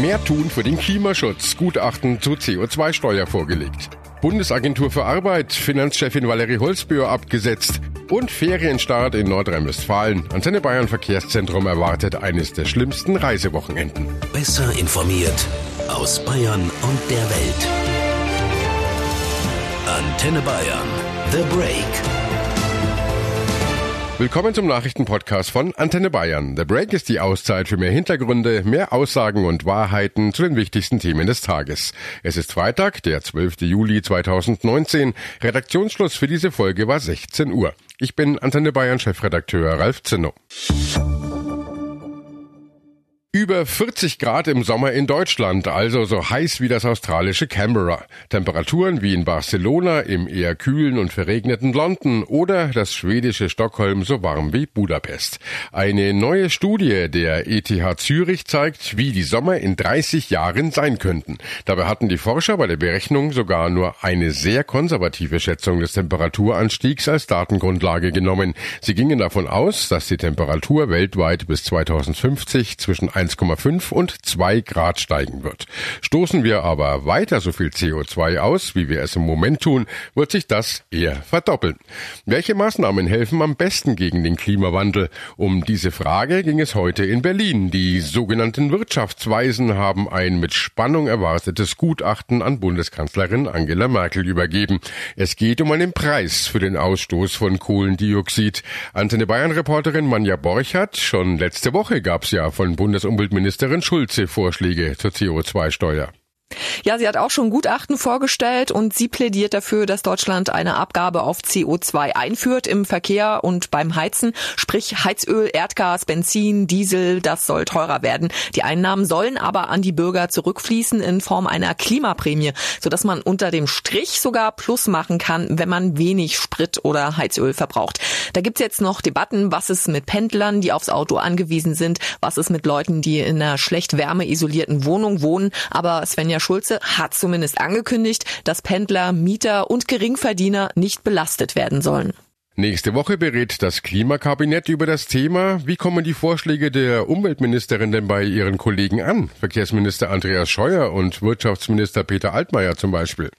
Mehr tun für den Klimaschutz. Gutachten zur CO2-Steuer vorgelegt. Bundesagentur für Arbeit, Finanzchefin Valerie Holzböhr abgesetzt. Und Ferienstart in Nordrhein-Westfalen. Antenne Bayern Verkehrszentrum erwartet eines der schlimmsten Reisewochenenden. Besser informiert aus Bayern und der Welt. Antenne Bayern. The Break. Willkommen zum Nachrichtenpodcast von Antenne Bayern. The Break ist die Auszeit für mehr Hintergründe, mehr Aussagen und Wahrheiten zu den wichtigsten Themen des Tages. Es ist Freitag, der 12. Juli 2019. Redaktionsschluss für diese Folge war 16 Uhr. Ich bin Antenne Bayern Chefredakteur Ralf Zinno. Über 40 Grad im Sommer in Deutschland, also so heiß wie das australische Canberra. Temperaturen wie in Barcelona, im eher kühlen und verregneten London oder das schwedische Stockholm so warm wie Budapest. Eine neue Studie der ETH Zürich zeigt, wie die Sommer in 30 Jahren sein könnten. Dabei hatten die Forscher bei der Berechnung sogar nur eine sehr konservative Schätzung des Temperaturanstiegs als Datengrundlage genommen. Sie gingen davon aus, dass die Temperatur weltweit bis 2050 zwischen 1,5 und 2 Grad steigen wird. Stoßen wir aber weiter so viel CO2 aus, wie wir es im Moment tun, wird sich das eher verdoppeln. Welche Maßnahmen helfen am besten gegen den Klimawandel? Um diese Frage ging es heute in Berlin. Die sogenannten Wirtschaftsweisen haben ein mit Spannung erwartetes Gutachten an Bundeskanzlerin Angela Merkel übergeben. Es geht um einen Preis für den Ausstoß von Kohlendioxid. Antenne Bayern Reporterin Manja Borchardt, schon letzte Woche gab es ja von Bundesumweltminister Umweltministerin Schulze Vorschläge zur CO2-Steuer. Ja, sie hat auch schon Gutachten vorgestellt und sie plädiert dafür, dass Deutschland eine Abgabe auf CO2 einführt im Verkehr und beim Heizen, sprich Heizöl, Erdgas, Benzin, Diesel, das soll teurer werden. Die Einnahmen sollen aber an die Bürger zurückfließen in Form einer Klimaprämie, sodass man unter dem Strich sogar Plus machen kann, wenn man wenig Sprit oder Heizöl verbraucht. Da gibt's jetzt noch Debatten, was ist mit Pendlern, die aufs Auto angewiesen sind, was ist mit Leuten, die in einer schlecht wärmeisolierten Wohnung wohnen, aber Svenja Schulze hat zumindest angekündigt, dass Pendler, Mieter und Geringverdiener nicht belastet werden sollen. Nächste Woche berät das Klimakabinett über das Thema. Wie kommen die Vorschläge der Umweltministerin denn bei ihren Kollegen an? Verkehrsminister Andreas Scheuer und Wirtschaftsminister Peter Altmaier zum Beispiel.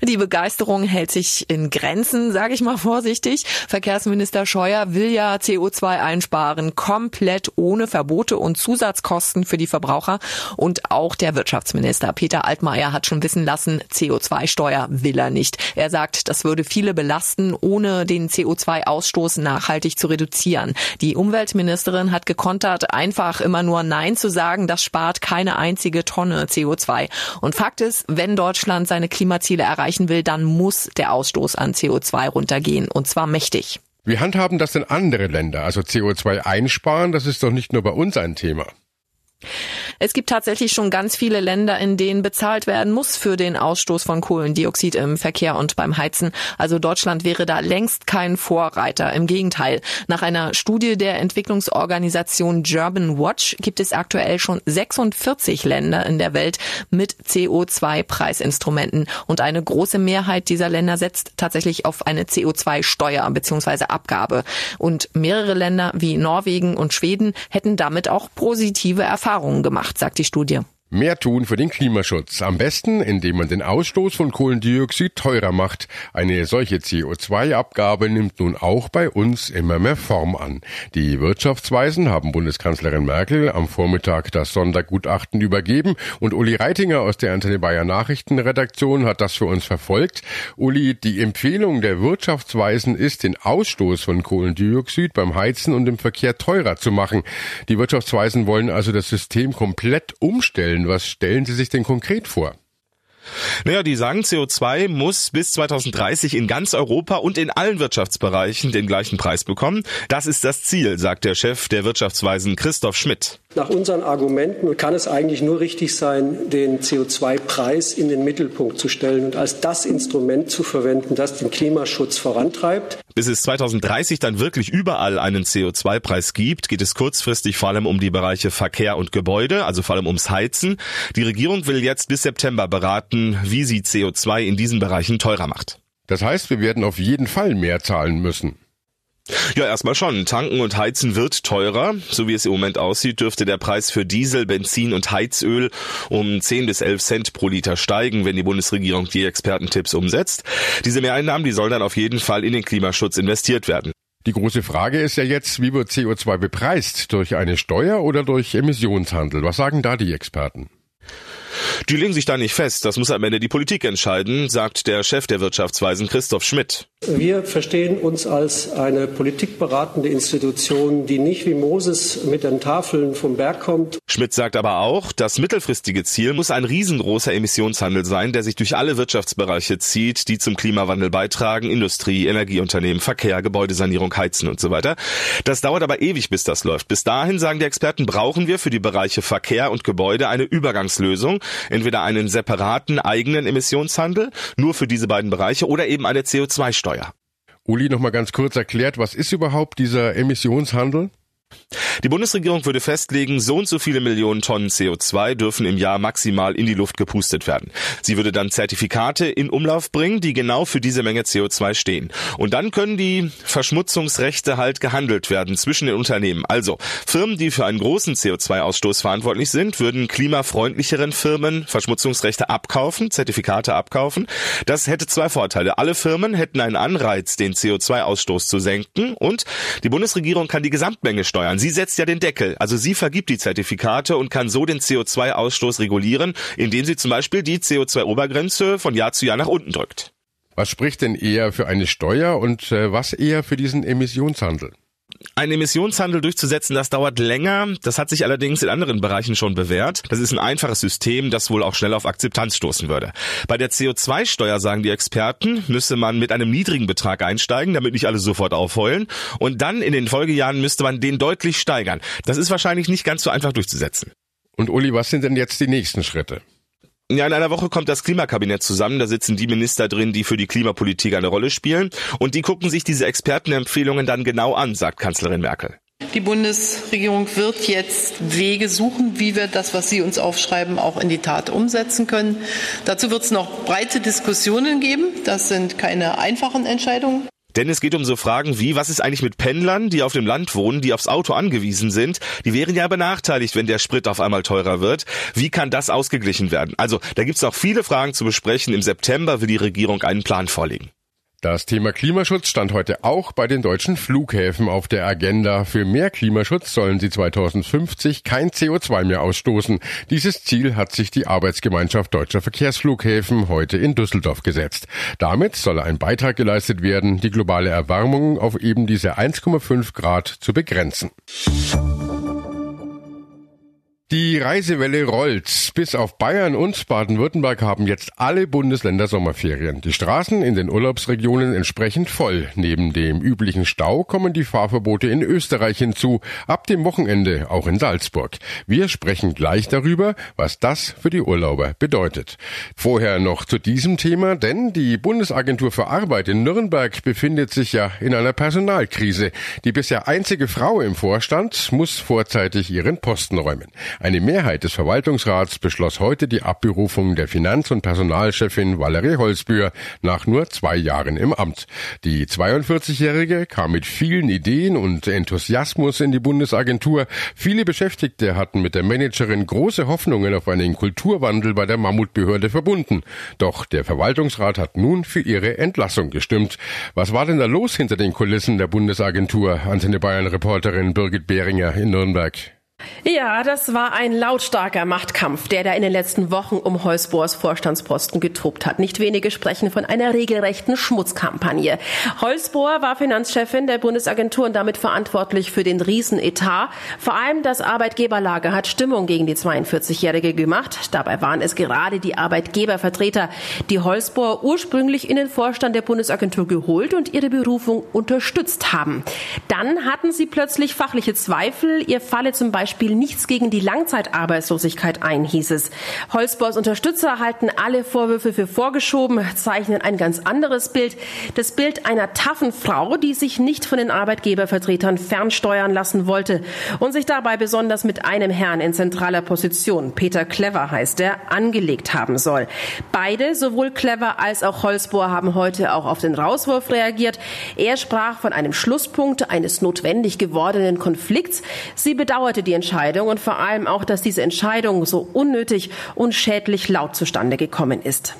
Die Begeisterung hält sich in Grenzen, sage ich mal vorsichtig. Verkehrsminister Scheuer will ja CO2 einsparen, komplett ohne Verbote und Zusatzkosten für die Verbraucher. Und auch der Wirtschaftsminister Peter Altmaier hat schon wissen lassen, CO2-Steuer will er nicht. Er sagt, das würde viele belasten, ohne den CO2-Ausstoß nachhaltig zu reduzieren. Die Umweltministerin hat gekontert, einfach immer nur Nein zu sagen, das spart keine einzige Tonne CO2. Und Fakt ist, wenn Deutschland seine Klimaziele Ziele erreichen will, dann muss der Ausstoß an CO2 runtergehen und zwar mächtig. Wie handhaben das denn andere Länder? Also CO2 einsparen, das ist doch nicht nur bei uns ein Thema. Es gibt tatsächlich schon ganz viele Länder, in denen bezahlt werden muss für den Ausstoß von Kohlendioxid im Verkehr und beim Heizen. Also Deutschland wäre da längst kein Vorreiter. Im Gegenteil. Nach einer Studie der Entwicklungsorganisation German Watch gibt es aktuell schon 46 Länder in der Welt mit CO2-Preisinstrumenten. Und eine große Mehrheit dieser Länder setzt tatsächlich auf eine CO2-Steuer bzw. Abgabe. Und mehrere Länder wie Norwegen und Schweden hätten damit auch positive Erfahrungen gemacht gemacht, sagt die Studie. Mehr tun für den Klimaschutz. Am besten, indem man den Ausstoß von Kohlendioxid teurer macht. Eine solche CO2-Abgabe nimmt nun auch bei uns immer mehr Form an. Die Wirtschaftsweisen haben Bundeskanzlerin Merkel am Vormittag das Sondergutachten übergeben und Uli Reitinger aus der Antenne Bayer Nachrichtenredaktion hat das für uns verfolgt. Uli, die Empfehlung der Wirtschaftsweisen ist, den Ausstoß von Kohlendioxid beim Heizen und im Verkehr teurer zu machen. Die Wirtschaftsweisen wollen also das System komplett umstellen. Was stellen Sie sich denn konkret vor? Naja, die sagen, CO2 muss bis 2030 in ganz Europa und in allen Wirtschaftsbereichen den gleichen Preis bekommen. Das ist das Ziel, sagt der Chef der Wirtschaftsweisen Christoph Schmidt. Nach unseren Argumenten kann es eigentlich nur richtig sein, den CO2-Preis in den Mittelpunkt zu stellen und als das Instrument zu verwenden, das den Klimaschutz vorantreibt. Bis es 2030 dann wirklich überall einen CO2-Preis gibt, geht es kurzfristig vor allem um die Bereiche Verkehr und Gebäude, also vor allem ums Heizen. Die Regierung will jetzt bis September beraten, wie sie CO2 in diesen Bereichen teurer macht. Das heißt, wir werden auf jeden Fall mehr zahlen müssen. Ja, erstmal schon. Tanken und Heizen wird teurer. So wie es im Moment aussieht, dürfte der Preis für Diesel, Benzin und Heizöl um 10 bis 11 Cent pro Liter steigen, wenn die Bundesregierung die Expertentipps umsetzt. Diese Mehreinnahmen, die sollen dann auf jeden Fall in den Klimaschutz investiert werden. Die große Frage ist ja jetzt, wie wird CO2 bepreist? Durch eine Steuer oder durch Emissionshandel? Was sagen da die Experten? Die legen sich da nicht fest. Das muss am Ende die Politik entscheiden, sagt der Chef der Wirtschaftsweisen Christoph Schmidt. Wir verstehen uns als eine politikberatende Institution, die nicht wie Moses mit den Tafeln vom Berg kommt. Schmidt sagt aber auch, das mittelfristige Ziel muss ein riesengroßer Emissionshandel sein, der sich durch alle Wirtschaftsbereiche zieht, die zum Klimawandel beitragen, Industrie, Energieunternehmen, Verkehr, Gebäudesanierung, Heizen und so weiter. Das dauert aber ewig, bis das läuft. Bis dahin, sagen die Experten, brauchen wir für die Bereiche Verkehr und Gebäude eine Übergangslösung, entweder einen separaten eigenen Emissionshandel, nur für diese beiden Bereiche, oder eben eine CO2-Steuer. Uli noch mal ganz kurz erklärt, was ist überhaupt dieser Emissionshandel? Die Bundesregierung würde festlegen, so und so viele Millionen Tonnen CO2 dürfen im Jahr maximal in die Luft gepustet werden. Sie würde dann Zertifikate in Umlauf bringen, die genau für diese Menge CO2 stehen. Und dann können die Verschmutzungsrechte halt gehandelt werden zwischen den Unternehmen. Also Firmen, die für einen großen CO2-Ausstoß verantwortlich sind, würden klimafreundlicheren Firmen Verschmutzungsrechte abkaufen, Zertifikate abkaufen. Das hätte zwei Vorteile. Alle Firmen hätten einen Anreiz, den CO2-Ausstoß zu senken und die Bundesregierung kann die Gesamtmenge steuern. Sie setzt ja den Deckel, also sie vergibt die Zertifikate und kann so den CO2-Ausstoß regulieren, indem sie zum Beispiel die CO2-Obergrenze von Jahr zu Jahr nach unten drückt. Was spricht denn eher für eine Steuer und äh, was eher für diesen Emissionshandel? Einen Emissionshandel durchzusetzen, das dauert länger. Das hat sich allerdings in anderen Bereichen schon bewährt. Das ist ein einfaches System, das wohl auch schnell auf Akzeptanz stoßen würde. Bei der CO2-Steuer, sagen die Experten, müsse man mit einem niedrigen Betrag einsteigen, damit nicht alle sofort aufheulen. Und dann in den Folgejahren müsste man den deutlich steigern. Das ist wahrscheinlich nicht ganz so einfach durchzusetzen. Und Uli, was sind denn jetzt die nächsten Schritte? Ja, in einer Woche kommt das Klimakabinett zusammen. Da sitzen die Minister drin, die für die Klimapolitik eine Rolle spielen. Und die gucken sich diese Expertenempfehlungen dann genau an, sagt Kanzlerin Merkel. Die Bundesregierung wird jetzt Wege suchen, wie wir das, was Sie uns aufschreiben, auch in die Tat umsetzen können. Dazu wird es noch breite Diskussionen geben. Das sind keine einfachen Entscheidungen. Denn es geht um so Fragen wie, was ist eigentlich mit Pendlern, die auf dem Land wohnen, die aufs Auto angewiesen sind? Die wären ja benachteiligt, wenn der Sprit auf einmal teurer wird. Wie kann das ausgeglichen werden? Also, da gibt's auch viele Fragen zu besprechen. Im September will die Regierung einen Plan vorlegen. Das Thema Klimaschutz stand heute auch bei den deutschen Flughäfen auf der Agenda. Für mehr Klimaschutz sollen sie 2050 kein CO2 mehr ausstoßen. Dieses Ziel hat sich die Arbeitsgemeinschaft deutscher Verkehrsflughäfen heute in Düsseldorf gesetzt. Damit soll ein Beitrag geleistet werden, die globale Erwärmung auf eben diese 1,5 Grad zu begrenzen. Die Reisewelle rollt. Bis auf Bayern und Baden-Württemberg haben jetzt alle Bundesländer Sommerferien. Die Straßen in den Urlaubsregionen entsprechend voll. Neben dem üblichen Stau kommen die Fahrverbote in Österreich hinzu. Ab dem Wochenende auch in Salzburg. Wir sprechen gleich darüber, was das für die Urlauber bedeutet. Vorher noch zu diesem Thema, denn die Bundesagentur für Arbeit in Nürnberg befindet sich ja in einer Personalkrise. Die bisher einzige Frau im Vorstand muss vorzeitig ihren Posten räumen. Eine Mehrheit des Verwaltungsrats beschloss heute die Abberufung der Finanz- und Personalchefin Valerie Holzbühr nach nur zwei Jahren im Amt. Die 42-Jährige kam mit vielen Ideen und Enthusiasmus in die Bundesagentur. Viele Beschäftigte hatten mit der Managerin große Hoffnungen auf einen Kulturwandel bei der Mammutbehörde verbunden. Doch der Verwaltungsrat hat nun für ihre Entlassung gestimmt. Was war denn da los hinter den Kulissen der Bundesagentur? Antenne Bayern Reporterin Birgit Behringer in Nürnberg. Ja, das war ein lautstarker Machtkampf, der da in den letzten Wochen um Holzbohrs Vorstandsposten getobt hat. Nicht wenige sprechen von einer regelrechten Schmutzkampagne. Holzbohr war Finanzchefin der Bundesagentur und damit verantwortlich für den Riesenetat. Vor allem das Arbeitgeberlager hat Stimmung gegen die 42-Jährige gemacht. Dabei waren es gerade die Arbeitgebervertreter, die Holzbohr ursprünglich in den Vorstand der Bundesagentur geholt und ihre Berufung unterstützt haben. Dann hatten sie plötzlich fachliche Zweifel. Ihr falle zum Beispiel Beispiel nichts gegen die Langzeitarbeitslosigkeit ein, hieß es. Holzboers Unterstützer halten alle Vorwürfe für vorgeschoben, zeichnen ein ganz anderes Bild. Das Bild einer taffen Frau, die sich nicht von den Arbeitgebervertretern fernsteuern lassen wollte und sich dabei besonders mit einem Herrn in zentraler Position, Peter Clever heißt er, angelegt haben soll. Beide, sowohl Clever als auch Holzbohr, haben heute auch auf den Rauswurf reagiert. Er sprach von einem Schlusspunkt eines notwendig gewordenen Konflikts. Sie bedauerte die Entscheidung und vor allem auch, dass diese Entscheidung so unnötig und schädlich laut zustande gekommen ist.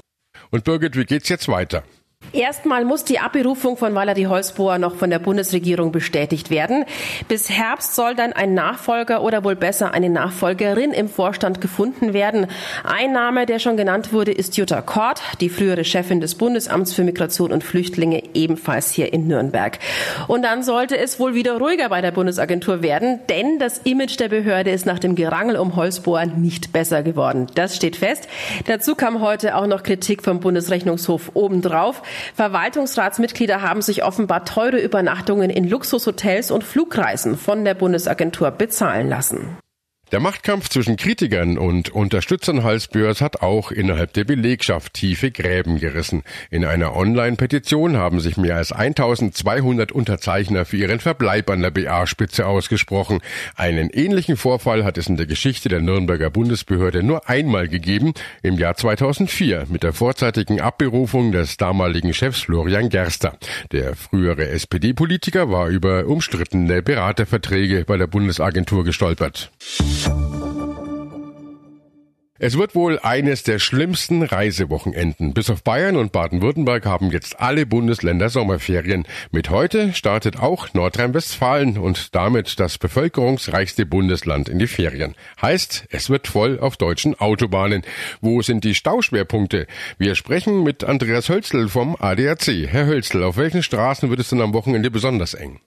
Und Birgit, wie geht's jetzt weiter? Erstmal muss die Abberufung von Valerie Holzbohr noch von der Bundesregierung bestätigt werden. Bis Herbst soll dann ein Nachfolger oder wohl besser eine Nachfolgerin im Vorstand gefunden werden. Ein Name, der schon genannt wurde, ist Jutta Kort, die frühere Chefin des Bundesamts für Migration und Flüchtlinge, ebenfalls hier in Nürnberg. Und dann sollte es wohl wieder ruhiger bei der Bundesagentur werden, denn das Image der Behörde ist nach dem Gerangel um Holzbohr nicht besser geworden. Das steht fest. Dazu kam heute auch noch Kritik vom Bundesrechnungshof obendrauf. Verwaltungsratsmitglieder haben sich offenbar teure Übernachtungen in Luxushotels und Flugreisen von der Bundesagentur bezahlen lassen. Der Machtkampf zwischen Kritikern und Unterstützern Halsbörs hat auch innerhalb der Belegschaft tiefe Gräben gerissen. In einer Online-Petition haben sich mehr als 1200 Unterzeichner für ihren Verbleib an der BA-Spitze ausgesprochen. Einen ähnlichen Vorfall hat es in der Geschichte der Nürnberger Bundesbehörde nur einmal gegeben, im Jahr 2004 mit der vorzeitigen Abberufung des damaligen Chefs Florian Gerster. Der frühere SPD-Politiker war über umstrittene Beraterverträge bei der Bundesagentur gestolpert. Es wird wohl eines der schlimmsten Reisewochenenden. Bis auf Bayern und Baden-Württemberg haben jetzt alle Bundesländer Sommerferien. Mit heute startet auch Nordrhein-Westfalen und damit das bevölkerungsreichste Bundesland in die Ferien. Heißt, es wird voll auf deutschen Autobahnen. Wo sind die Stauschwerpunkte? Wir sprechen mit Andreas Hölzl vom ADAC. Herr Hölzl, auf welchen Straßen wird es denn am Wochenende besonders eng?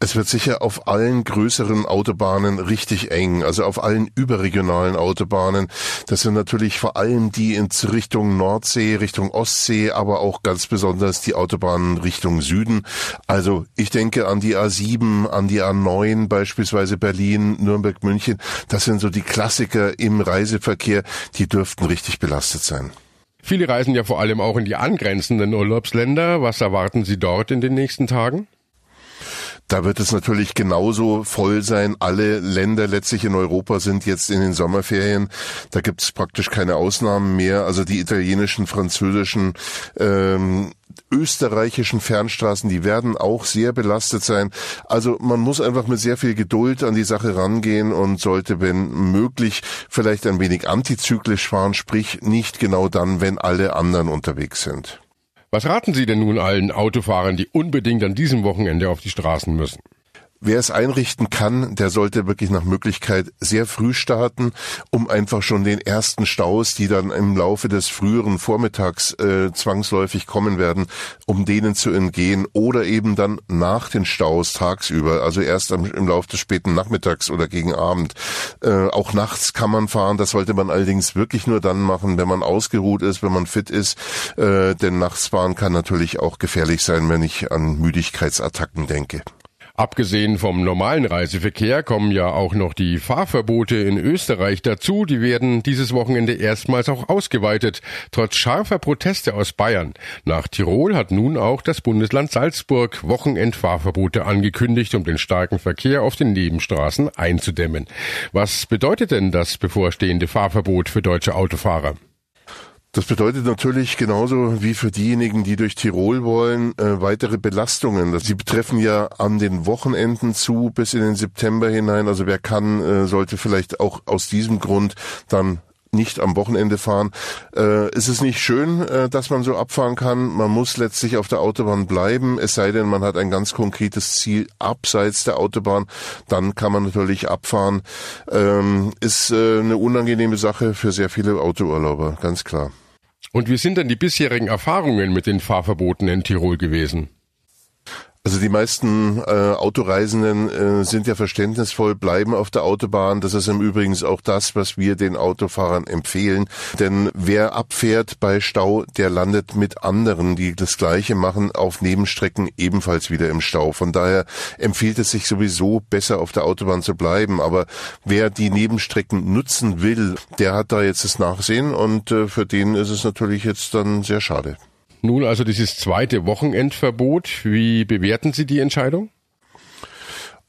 Es wird sicher auf allen größeren Autobahnen richtig eng, also auf allen überregionalen Autobahnen. Das sind natürlich vor allem die in Richtung Nordsee, Richtung Ostsee, aber auch ganz besonders die Autobahnen Richtung Süden. Also ich denke an die A7, an die A9, beispielsweise Berlin, Nürnberg, München. Das sind so die Klassiker im Reiseverkehr, die dürften richtig belastet sein. Viele reisen ja vor allem auch in die angrenzenden Urlaubsländer. Was erwarten Sie dort in den nächsten Tagen? Da wird es natürlich genauso voll sein. Alle Länder letztlich in Europa sind jetzt in den Sommerferien. Da gibt es praktisch keine Ausnahmen mehr. Also die italienischen, französischen, ähm, österreichischen Fernstraßen, die werden auch sehr belastet sein. Also man muss einfach mit sehr viel Geduld an die Sache rangehen und sollte, wenn möglich, vielleicht ein wenig antizyklisch fahren, sprich nicht genau dann, wenn alle anderen unterwegs sind. Was raten Sie denn nun allen Autofahrern, die unbedingt an diesem Wochenende auf die Straßen müssen? Wer es einrichten kann, der sollte wirklich nach Möglichkeit sehr früh starten, um einfach schon den ersten Staus, die dann im Laufe des früheren Vormittags äh, zwangsläufig kommen werden, um denen zu entgehen oder eben dann nach den Staus tagsüber, also erst am, im Laufe des späten Nachmittags oder gegen Abend. Äh, auch nachts kann man fahren, das sollte man allerdings wirklich nur dann machen, wenn man ausgeruht ist, wenn man fit ist, äh, denn nachts fahren kann natürlich auch gefährlich sein, wenn ich an Müdigkeitsattacken denke. Abgesehen vom normalen Reiseverkehr kommen ja auch noch die Fahrverbote in Österreich dazu. Die werden dieses Wochenende erstmals auch ausgeweitet, trotz scharfer Proteste aus Bayern. Nach Tirol hat nun auch das Bundesland Salzburg Wochenendfahrverbote angekündigt, um den starken Verkehr auf den Nebenstraßen einzudämmen. Was bedeutet denn das bevorstehende Fahrverbot für deutsche Autofahrer? Das bedeutet natürlich genauso wie für diejenigen, die durch Tirol wollen, äh, weitere Belastungen. Sie betreffen ja an den Wochenenden zu bis in den September hinein. Also wer kann, äh, sollte vielleicht auch aus diesem Grund dann nicht am Wochenende fahren. Äh, es ist nicht schön, äh, dass man so abfahren kann. Man muss letztlich auf der Autobahn bleiben, es sei denn, man hat ein ganz konkretes Ziel abseits der Autobahn. Dann kann man natürlich abfahren. Ähm, ist äh, eine unangenehme Sache für sehr viele Autourlauber, ganz klar. Und wie sind denn die bisherigen Erfahrungen mit den Fahrverboten in Tirol gewesen? Also die meisten äh, Autoreisenden äh, sind ja verständnisvoll, bleiben auf der Autobahn. Das ist im Übrigen auch das, was wir den Autofahrern empfehlen. Denn wer abfährt bei Stau, der landet mit anderen, die das Gleiche machen, auf Nebenstrecken ebenfalls wieder im Stau. Von daher empfiehlt es sich sowieso besser auf der Autobahn zu bleiben. Aber wer die Nebenstrecken nutzen will, der hat da jetzt das Nachsehen und äh, für den ist es natürlich jetzt dann sehr schade. Nun also dieses zweite Wochenendverbot. Wie bewerten Sie die Entscheidung?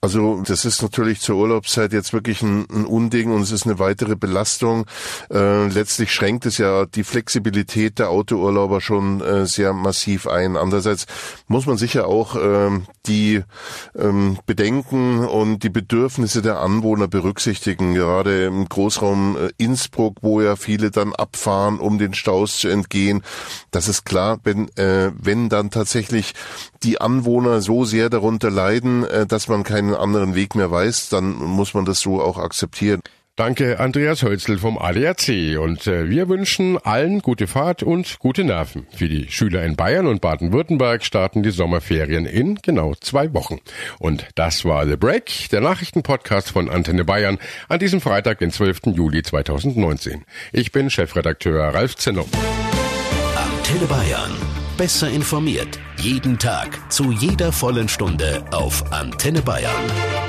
Also das ist natürlich zur Urlaubszeit jetzt wirklich ein, ein Unding und es ist eine weitere Belastung. Äh, letztlich schränkt es ja die Flexibilität der Autourlauber schon äh, sehr massiv ein. Andererseits muss man sicher auch äh, die ähm, Bedenken und die Bedürfnisse der Anwohner berücksichtigen. Gerade im Großraum äh, Innsbruck, wo ja viele dann abfahren, um den Staus zu entgehen. Das ist klar, wenn, äh, wenn dann tatsächlich die Anwohner so sehr darunter leiden, äh, dass man keinen anderen Weg mehr weiß, dann muss man das so auch akzeptieren. Danke, Andreas Hölzel vom ADAC. Und äh, wir wünschen allen gute Fahrt und gute Nerven. Für die Schüler in Bayern und Baden-Württemberg starten die Sommerferien in genau zwei Wochen. Und das war The Break, der Nachrichtenpodcast von Antenne Bayern an diesem Freitag, den 12. Juli 2019. Ich bin Chefredakteur Ralf Zinno. Antenne Bayern. Besser informiert. Jeden Tag. Zu jeder vollen Stunde auf Antenne Bayern.